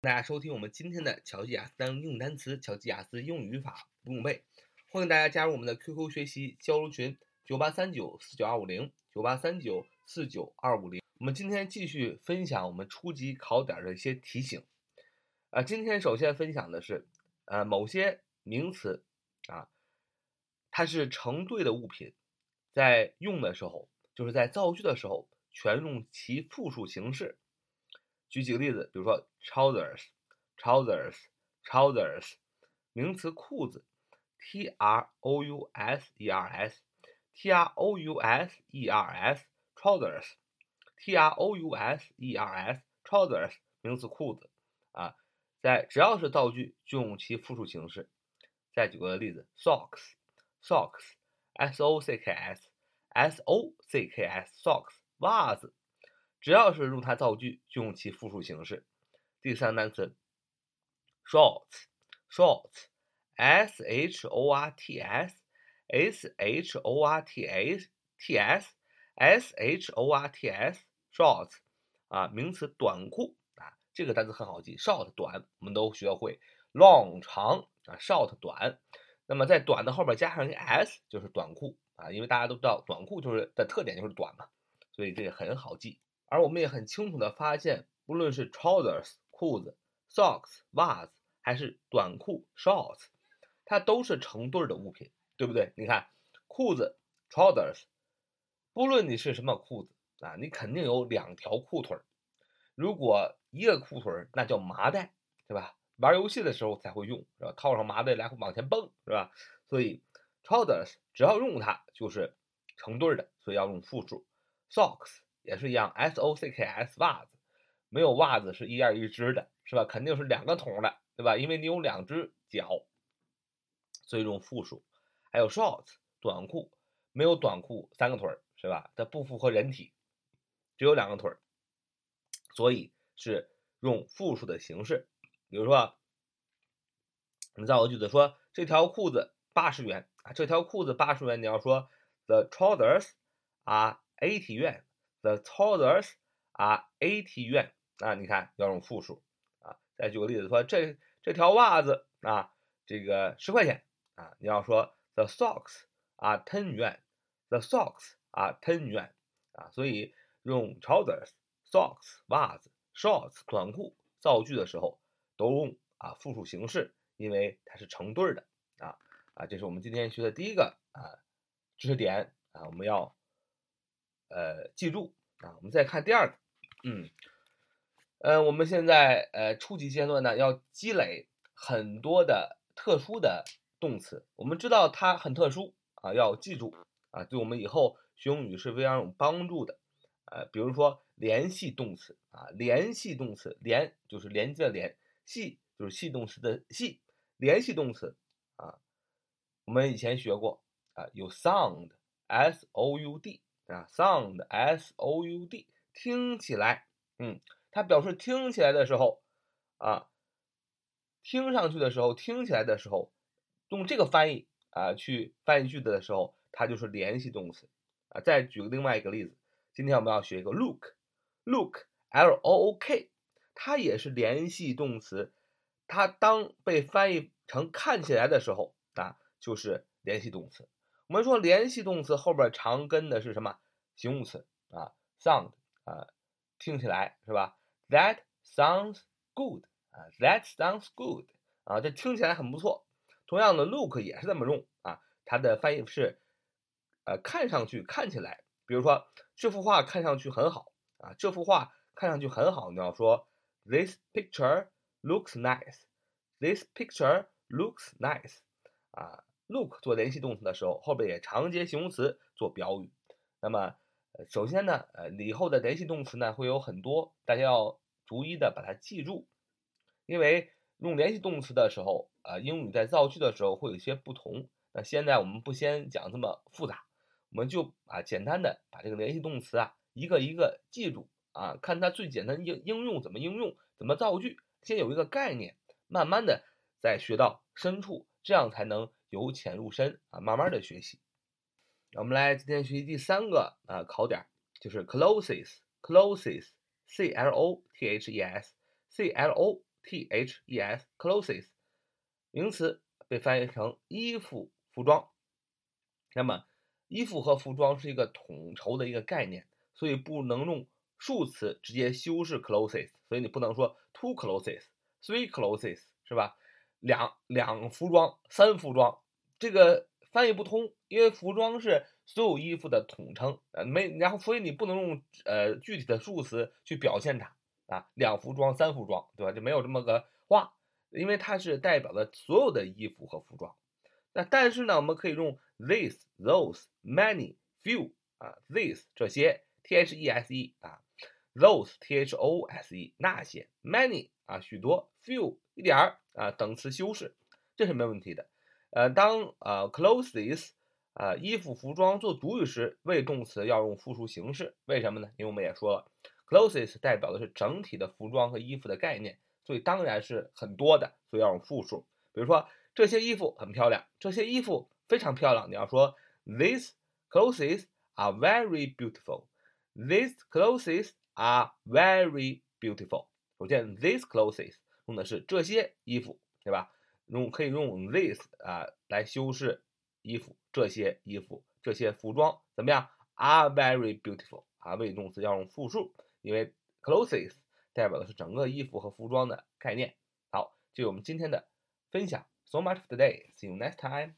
大家收听我们今天的乔吉雅思单用单词、乔吉雅思英语语法不用背，欢迎大家加入我们的 QQ 学习交流群：九八三九四九二五零九八三九四九二五零。我们今天继续分享我们初级考点的一些提醒。啊，今天首先分享的是，呃，某些名词啊，它是成对的物品，在用的时候，就是在造句的时候，全用其复数形式。举几个例子，比如说 trousers，trousers，trousers，名词裤子，t r o u s e r s，t r o u s e r s，trousers，t r o u s e r s，trousers，名词裤子啊，在只要是造句就用其复数形式。再举个例子，socks，socks，s o c k s，s o c k s，socks，袜子。只要是用它造句，就用其复数形式。第三单词，shorts，shorts，s h o r t s，s h o r t s，t s，s h o r t s，shorts，啊，名词短裤啊，这个单词很好记，short 短，我们都学会。long 长啊，short 短，那么在短的后边加上一个 s，就是短裤啊，因为大家都知道短裤就是的特点就是短嘛，所以这个很好记。而我们也很清楚的发现，不论是 trousers 裤子、socks 袜子，还是短裤 shorts，它都是成对的物品，对不对？你看裤子 trousers，不论你是什么裤子啊，你肯定有两条裤腿儿。如果一个裤腿儿，那叫麻袋，对吧？玩游戏的时候才会用，是吧？套上麻袋来回往前蹦，是吧？所以 trousers 只要用它就是成对的，所以要用复数 socks。也是一样，s o c k s 袜子，没有袜子是一样一只的，是吧？肯定是两个桶的，对吧？因为你有两只脚，所以用复数。还有 shorts 短裤，没有短裤三个腿儿，是吧？它不符合人体，只有两个腿儿，所以是用复数的形式。比如说，你造个句子说这条裤子八十元啊，这条裤子八十元，你要说 the trousers are eighty yuan。The trousers are eighty yuan 啊，你看要用复数啊。再举个例子说，这这条袜子啊，这个十块钱啊，你要说 The socks are ten yuan。The socks are ten yuan 啊，所以用 trousers、socks 袜子、shorts 短裤造句的时候都用啊复数形式，因为它是成对的啊啊。这是我们今天学的第一个啊知识点啊，我们要。呃，记住啊，我们再看第二个，嗯，呃，我们现在呃初级阶段呢，要积累很多的特殊的动词，我们知道它很特殊啊，要记住啊，对我们以后学英语是非常有帮助的，呃，比如说联系动词啊，联系动词，联就是连接的联，系就是系动词的系，联系动词啊，我们以前学过啊，有 sound，s o u d。啊，sound s o u d，听起来，嗯，它表示听起来的时候，啊，听上去的时候，听起来的时候，用这个翻译啊去翻译句子的时候，它就是联系动词啊。再举个另外一个例子，今天我们要学一个 look，look l o o k，它也是联系动词，它当被翻译成看起来的时候啊，就是联系动词。我们说联系动词后边常跟的是什么形容词啊？sound 啊，听起来是吧？That sounds good 啊，That sounds good 啊，这听起来很不错。同样的，look 也是这么用啊，它的翻译是呃，看上去、看起来。比如说这幅画看上去很好啊，这幅画看上去很好，你要说 This picture looks nice. This picture looks nice 啊。Look 做联系动词的时候，后边也常接形容词做表语。那么，呃，首先呢，呃，以后的联系动词呢会有很多，大家要逐一的把它记住。因为用联系动词的时候，啊，英语在造句的时候会有一些不同。那现在我们不先讲这么复杂，我们就啊简单的把这个联系动词啊一个一个记住啊，看它最简单应应用怎么应用，怎么造句，先有一个概念，慢慢的再学到深处，这样才能。由浅入深啊，慢慢的学习。我们来今天学习第三个啊考点，就是 clothes，clothes，c l o t h e s，c l o T H E S clothes 名词被翻译成衣服、服装。那么衣服和服装是一个统筹的一个概念，所以不能用数词直接修饰 clothes。所以你不能说 two clothes、three clothes 是吧？两两服装、三服装，这个翻译不通，因为服装是所有衣服的统称，呃，没，然后所以你不能用呃具体的数词去表现它啊，两服装、三服装，对吧？就没有这么个话，因为它是代表了所有的衣服和服装。那但是呢，我们可以用 this、those、many、few 啊，this 这些 t h e s e 啊，those t h o s e 那些 many 啊许多 few 一点儿啊等词修饰，这是没问题的。呃，当呃 clothes 啊衣服服装做主语时，谓动词要用复数形式，为什么呢？因为我们也说了，clothes 代表的是整体的服装和衣服的概念，所以当然是很多的，所以要用复数。比如说。这些衣服很漂亮，这些衣服非常漂亮。你要说 These clothes are very beautiful. These clothes are very beautiful. 首先，these clothes 用的是这些衣服，对吧？用可以用 this 啊来修饰衣服，这些衣服，这些服装怎么样？Are very beautiful 啊，谓语动词要用复数，因为 clothes 代表的是整个衣服和服装的概念。好，这是我们今天的分享。So much for today. See you next time.